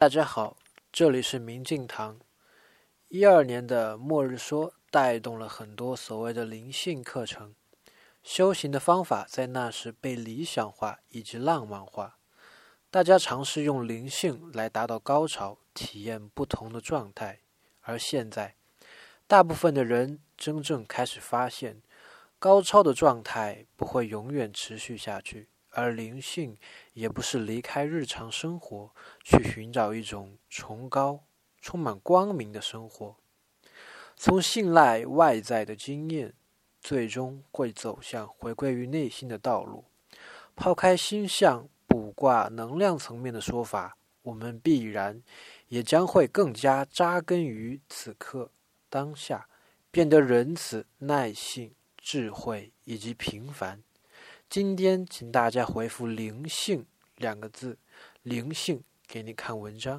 大家好，这里是明镜堂。一二年的末日说带动了很多所谓的灵性课程，修行的方法在那时被理想化以及浪漫化，大家尝试用灵性来达到高潮，体验不同的状态。而现在，大部分的人真正开始发现，高超的状态不会永远持续下去。而灵性也不是离开日常生活，去寻找一种崇高、充满光明的生活。从信赖外在的经验，最终会走向回归于内心的道路。抛开星象、卜卦、能量层面的说法，我们必然也将会更加扎根于此刻当下，变得仁慈、耐性、智慧以及平凡。今天，请大家回复“灵性”两个字，灵性给你看文章。